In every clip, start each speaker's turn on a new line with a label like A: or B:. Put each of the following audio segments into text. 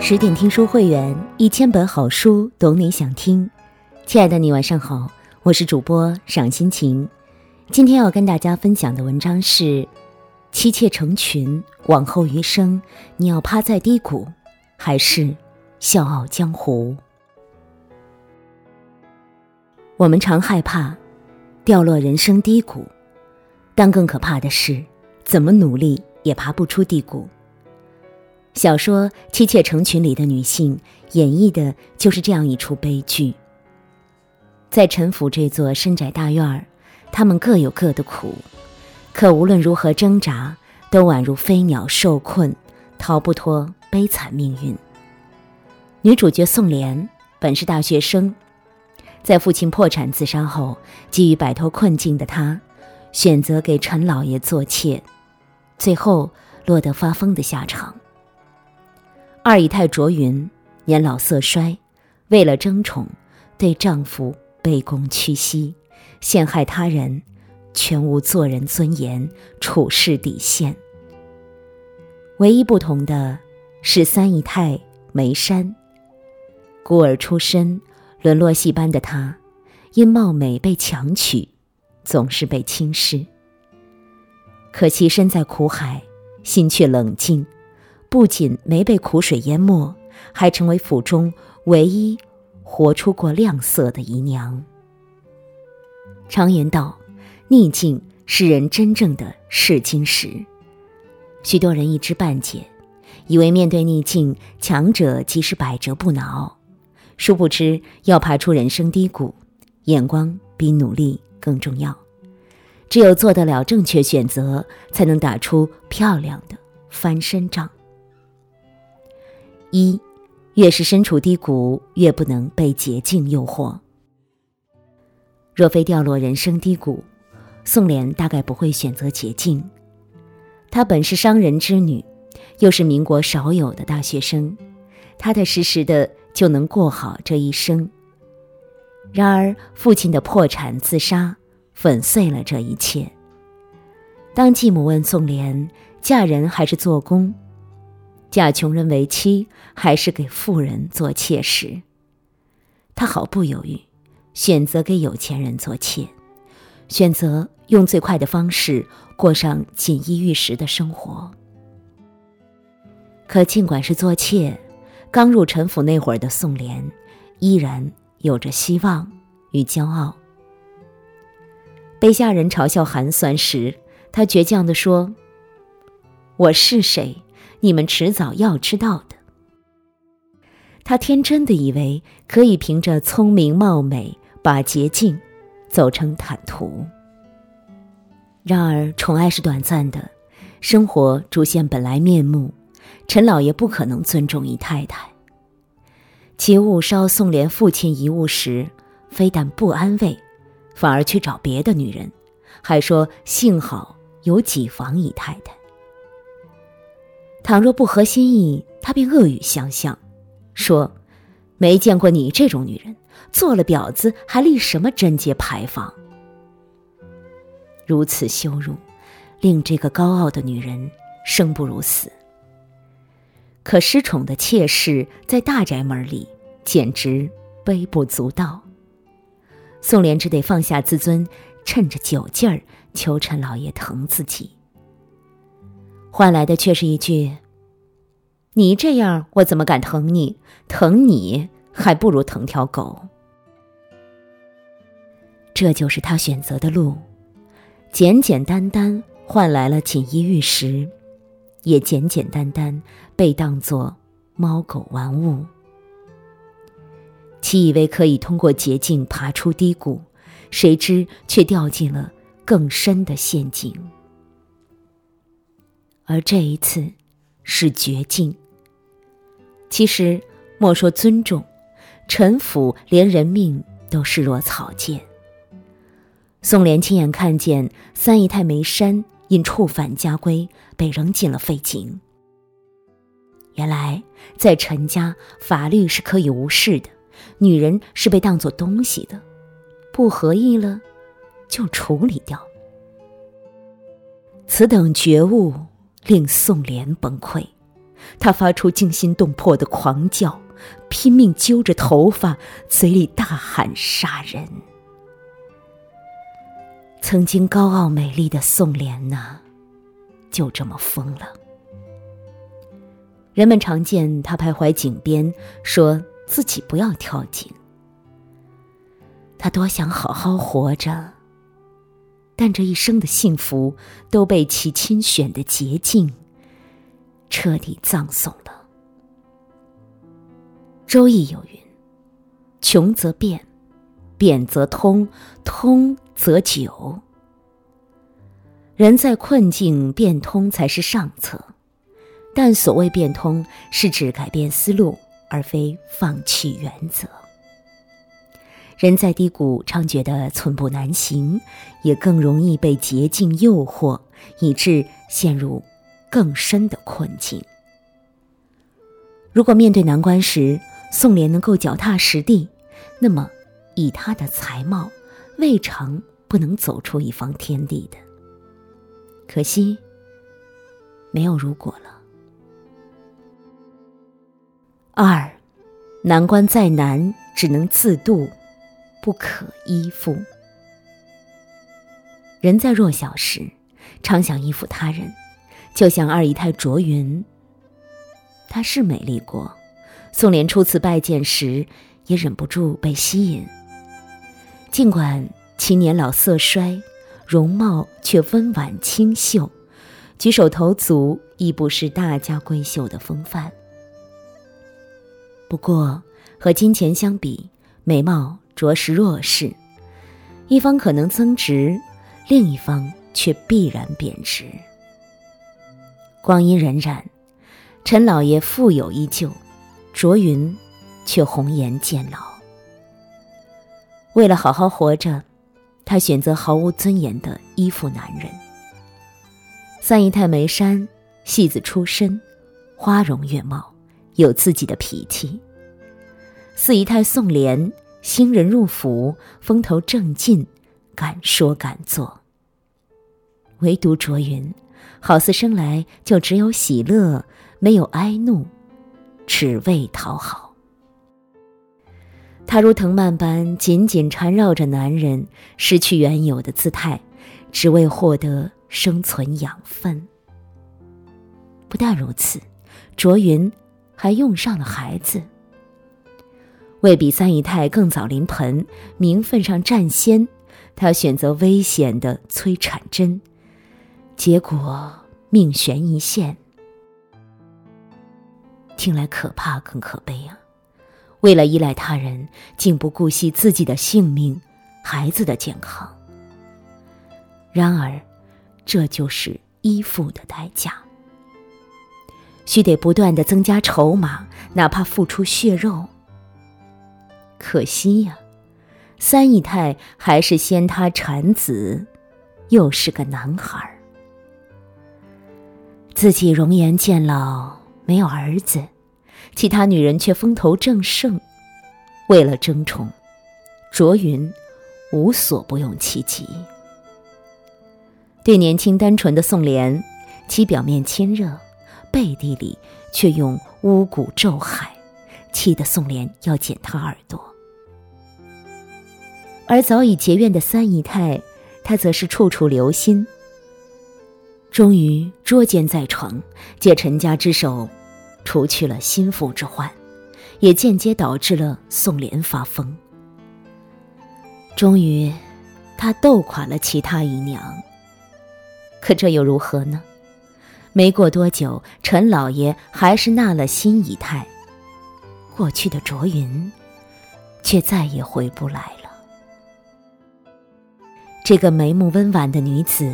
A: 十点听书会员，一千本好书，懂你想听。亲爱的你，晚上好，我是主播赏心情。今天要跟大家分享的文章是：妻妾成群，往后余生，你要趴在低谷，还是笑傲江湖？我们常害怕掉落人生低谷，但更可怕的是，怎么努力也爬不出低谷。小说《妻妾成群》里的女性演绎的就是这样一出悲剧。在陈府这座深宅大院儿，她们各有各的苦，可无论如何挣扎，都宛如飞鸟受困，逃不脱悲惨命运。女主角宋莲本是大学生，在父亲破产自杀后，急于摆脱困境的她，选择给陈老爷做妾，最后落得发疯的下场。二姨太卓云年老色衰，为了争宠，对丈夫卑躬屈膝，陷害他人，全无做人尊严、处事底线。唯一不同的是，三姨太梅山，孤儿出身、沦落戏班的她，因貌美被强娶，总是被轻视。可惜身在苦海，心却冷静。不仅没被苦水淹没，还成为府中唯一活出过亮色的姨娘。常言道，逆境是人真正的试金石。许多人一知半解，以为面对逆境，强者即是百折不挠。殊不知，要爬出人生低谷，眼光比努力更重要。只有做得了正确选择，才能打出漂亮的翻身仗。一，越是身处低谷，越不能被捷径诱惑。若非掉落人生低谷，宋濂大概不会选择捷径。她本是商人之女，又是民国少有的大学生，踏踏实实的就能过好这一生。然而，父亲的破产自杀，粉碎了这一切。当继母问宋濂：嫁人还是做工？嫁穷人为妻，还是给富人做妾时，他毫不犹豫，选择给有钱人做妾，选择用最快的方式过上锦衣玉食的生活。可尽管是做妾，刚入陈府那会儿的宋濂，依然有着希望与骄傲。被下人嘲笑寒酸时，他倔强地说：“我是谁？”你们迟早要知道的。他天真的以为可以凭着聪明貌美把捷径走成坦途。然而宠爱是短暂的，生活逐现本来面目，陈老爷不可能尊重姨太太。其误烧宋濂父亲遗物时，非但不安慰，反而去找别的女人，还说幸好有几房姨太太。倘若不合心意，他便恶语相向，说：“没见过你这种女人，做了婊子还立什么贞节牌坊？”如此羞辱，令这个高傲的女人生不如死。可失宠的妾室在大宅门里简直微不足道。宋濂只得放下自尊，趁着酒劲儿求陈老爷疼自己。换来的却是一句：“你这样，我怎么敢疼你？疼你还不如疼条狗。”这就是他选择的路，简简单单换来了锦衣玉食，也简简单单被当作猫狗玩物。其以为可以通过捷径爬出低谷，谁知却掉进了更深的陷阱。而这一次，是绝境。其实，莫说尊重，陈府连人命都视若草芥。宋濂亲眼看见三姨太梅山因触犯家规被扔进了废井。原来，在陈家，法律是可以无视的，女人是被当作东西的，不合意了，就处理掉。此等觉悟。令宋濂崩溃，他发出惊心动魄的狂叫，拼命揪着头发，嘴里大喊杀人。曾经高傲美丽的宋莲呐，就这么疯了。人们常见他徘徊井边，说自己不要跳井。他多想好好活着，但这一生的幸福都被其亲选的捷径彻底葬送了。《周易》有云：“穷则变，变则通，通则久。”人在困境变通才是上策，但所谓变通，是指改变思路，而非放弃原则。人在低谷，常觉得寸步难行，也更容易被捷径诱惑，以致陷入更深的困境。如果面对难关时，宋濂能够脚踏实地，那么以他的才貌，未尝不能走出一方天地的。可惜，没有如果了。二，难关再难，只能自渡，不可依附。人在弱小时，常想依附他人，就像二姨太卓云。她是美丽过。宋濂初次拜见时，也忍不住被吸引。尽管其年老色衰，容貌却温婉清秀，举手投足亦不失大家闺秀的风范。不过，和金钱相比，美貌着实弱势，一方可能增值，另一方却必然贬值。光阴荏苒，陈老爷富有依旧。卓云，却红颜渐老。为了好好活着，他选择毫无尊严的依附男人。三姨太梅山，戏子出身，花容月貌，有自己的脾气。四姨太宋莲，新人入府，风头正劲，敢说敢做。唯独卓云，好似生来就只有喜乐，没有哀怒。只为讨好，他如藤蔓般紧紧缠绕着男人，失去原有的姿态，只为获得生存养分。不但如此，卓云还用上了孩子。为比三姨太更早临盆，名分上占先，她选择危险的催产针，结果命悬一线。听来可怕更可悲啊！为了依赖他人，竟不顾惜自己的性命、孩子的健康。然而，这就是依附的代价。须得不断的增加筹码，哪怕付出血肉。可惜呀，三姨太还是先他产子，又是个男孩自己容颜渐老。没有儿子，其他女人却风头正盛。为了争宠，卓云无所不用其极。对年轻单纯的宋濂，其表面亲热，背地里却用巫蛊咒害，气得宋濂要剪他耳朵。而早已结怨的三姨太，她则是处处留心。终于捉奸在床，借陈家之手。除去了心腹之患，也间接导致了宋濂发疯。终于，他斗垮了其他姨娘。可这又如何呢？没过多久，陈老爷还是纳了新姨太。过去的卓云，却再也回不来。这个眉目温婉的女子，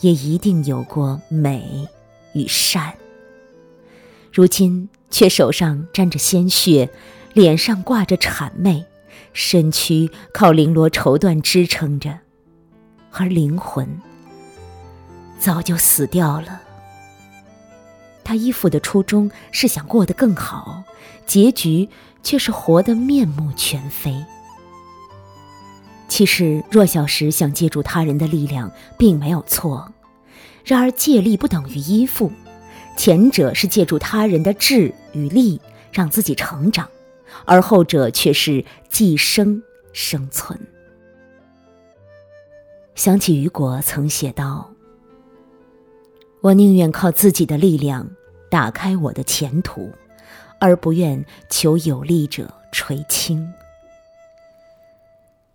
A: 也一定有过美与善。如今却手上沾着鲜血，脸上挂着谄媚，身躯靠绫罗绸缎支撑着，而灵魂早就死掉了。他依附的初衷是想过得更好，结局却是活得面目全非。其实弱小时想借助他人的力量并没有错，然而借力不等于依附。前者是借助他人的智与力让自己成长，而后者却是寄生生存。想起雨果曾写道：“我宁愿靠自己的力量打开我的前途，而不愿求有力者垂青。”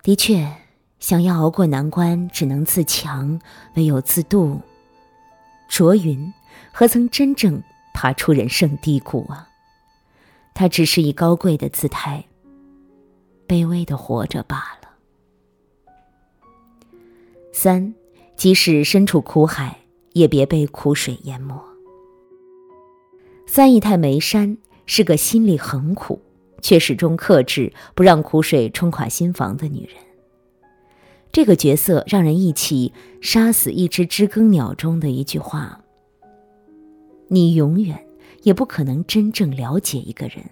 A: 的确，想要熬过难关，只能自强，唯有自渡。卓云何曾真正爬出人生低谷啊？他只是以高贵的姿态，卑微的活着罢了。三，即使身处苦海，也别被苦水淹没。三姨太梅山是个心里很苦，却始终克制不让苦水冲垮心房的女人。这个角色让人忆起《杀死一只知更鸟》中的一句话：“你永远也不可能真正了解一个人，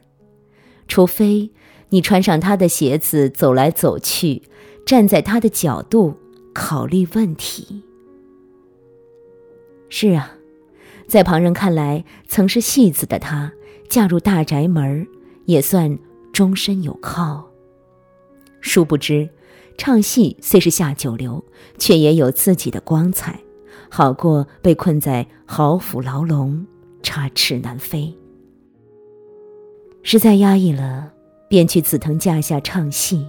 A: 除非你穿上他的鞋子走来走去，站在他的角度。”考虑问题。是啊，在旁人看来，曾是戏子的她，嫁入大宅门也算终身有靠。殊不知，唱戏虽是下九流，却也有自己的光彩，好过被困在豪府牢笼，插翅难飞。实在压抑了，便去紫藤架下唱戏。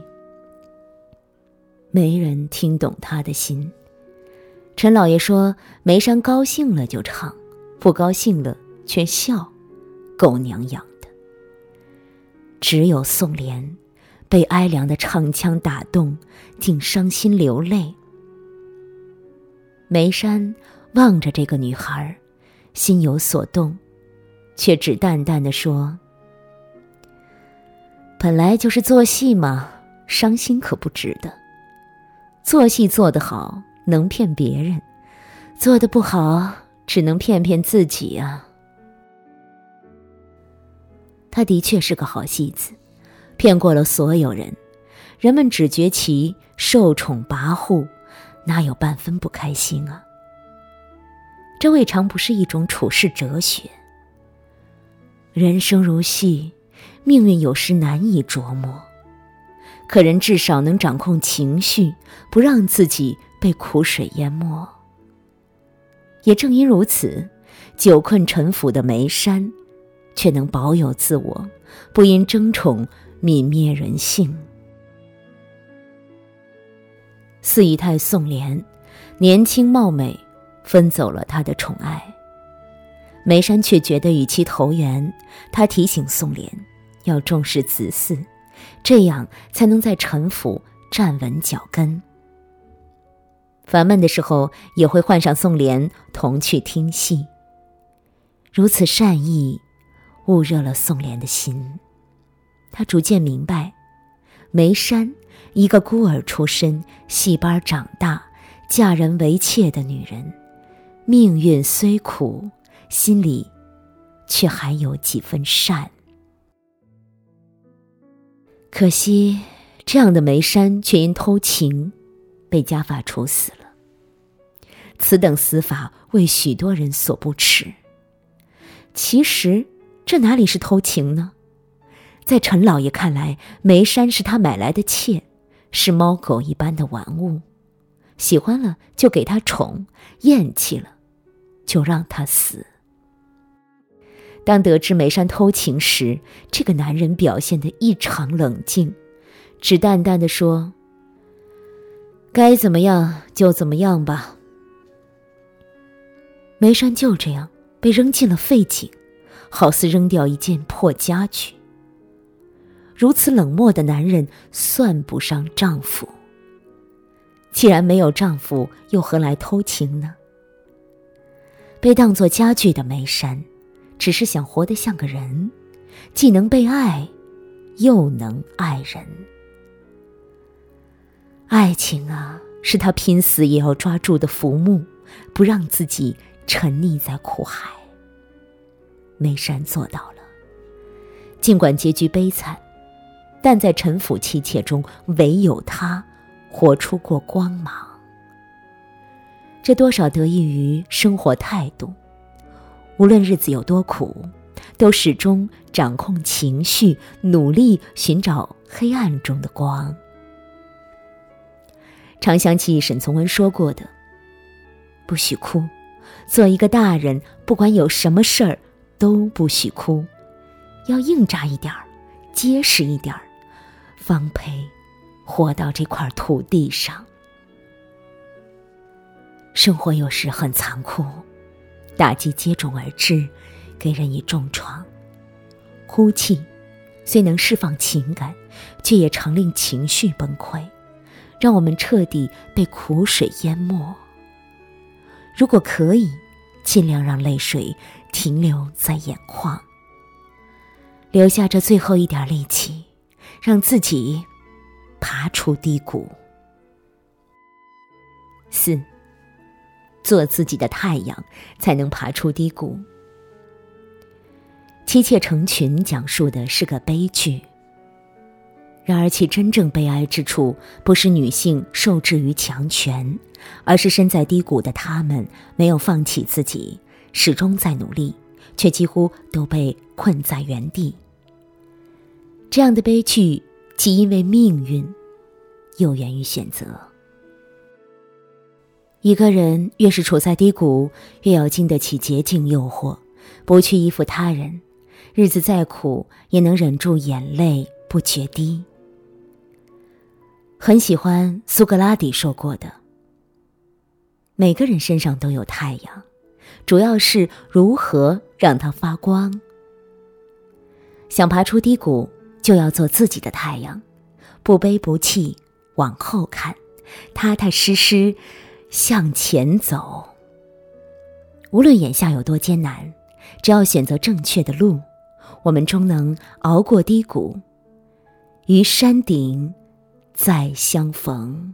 A: 没人听懂他的心。陈老爷说：“梅山高兴了就唱，不高兴了却笑，狗娘养。”只有宋莲，被哀凉的唱腔打动，竟伤心流泪。梅山望着这个女孩，心有所动，却只淡淡的说：“本来就是做戏嘛，伤心可不值得。”做戏做得好，能骗别人；做得不好，只能骗骗自己啊。他的确是个好戏子，骗过了所有人，人们只觉其受宠跋扈，哪有半分不开心啊？这未尝不是一种处世哲学。人生如戏，命运有时难以琢磨。可人至少能掌控情绪，不让自己被苦水淹没。也正因如此，久困沉浮的梅山，却能保有自我，不因争宠泯灭人性。四姨太宋莲，年轻貌美，分走了他的宠爱。梅山却觉得与其投缘，他提醒宋莲，要重视子嗣。这样才能在陈府站稳脚跟。烦闷的时候，也会唤上宋莲同去听戏。如此善意，焐热了宋濂的心。他逐渐明白，梅山一个孤儿出身、戏班长大、嫁人为妾的女人，命运虽苦，心里却还有几分善。可惜，这样的梅山却因偷情，被家法处死了。此等死法为许多人所不齿。其实，这哪里是偷情呢？在陈老爷看来，梅山是他买来的妾，是猫狗一般的玩物，喜欢了就给他宠，厌弃了就让他死。当得知梅山偷情时，这个男人表现得异常冷静，只淡淡的说：“该怎么样就怎么样吧。”梅山就这样被扔进了废井，好似扔掉一件破家具。如此冷漠的男人算不上丈夫。既然没有丈夫，又何来偷情呢？被当作家具的梅山。只是想活得像个人，既能被爱，又能爱人。爱情啊，是他拼死也要抓住的浮木，不让自己沉溺在苦海。梅山做到了，尽管结局悲惨，但在陈腐妻妾中，唯有他活出过光芒。这多少得益于生活态度。无论日子有多苦，都始终掌控情绪，努力寻找黑暗中的光。常想起沈从文说过的：“不许哭，做一个大人，不管有什么事儿，都不许哭，要硬扎一点儿，结实一点儿，方配活到这块土地上。”生活有时很残酷，打击接踵而至，给人以重创。哭泣虽能释放情感，却也常令情绪崩溃，让我们彻底被苦水淹没。如果可以，尽量让泪水停留在眼眶，留下这最后一点力气，让自己爬出低谷。四。做自己的太阳，才能爬出低谷。妻妾成群讲述的是个悲剧。然而，其真正悲哀之处，不是女性受制于强权，而是身在低谷的她们没有放弃自己，始终在努力，却几乎都被困在原地。这样的悲剧，既因为命运，又源于选择。一个人越是处在低谷，越要经得起捷径诱惑，不去依附他人，日子再苦也能忍住眼泪不决堤。很喜欢苏格拉底说过的：“每个人身上都有太阳，主要是如何让它发光。想爬出低谷，就要做自己的太阳，不悲不气，往后看，踏踏实实。”向前走。无论眼下有多艰难，只要选择正确的路，我们终能熬过低谷，于山顶再相逢。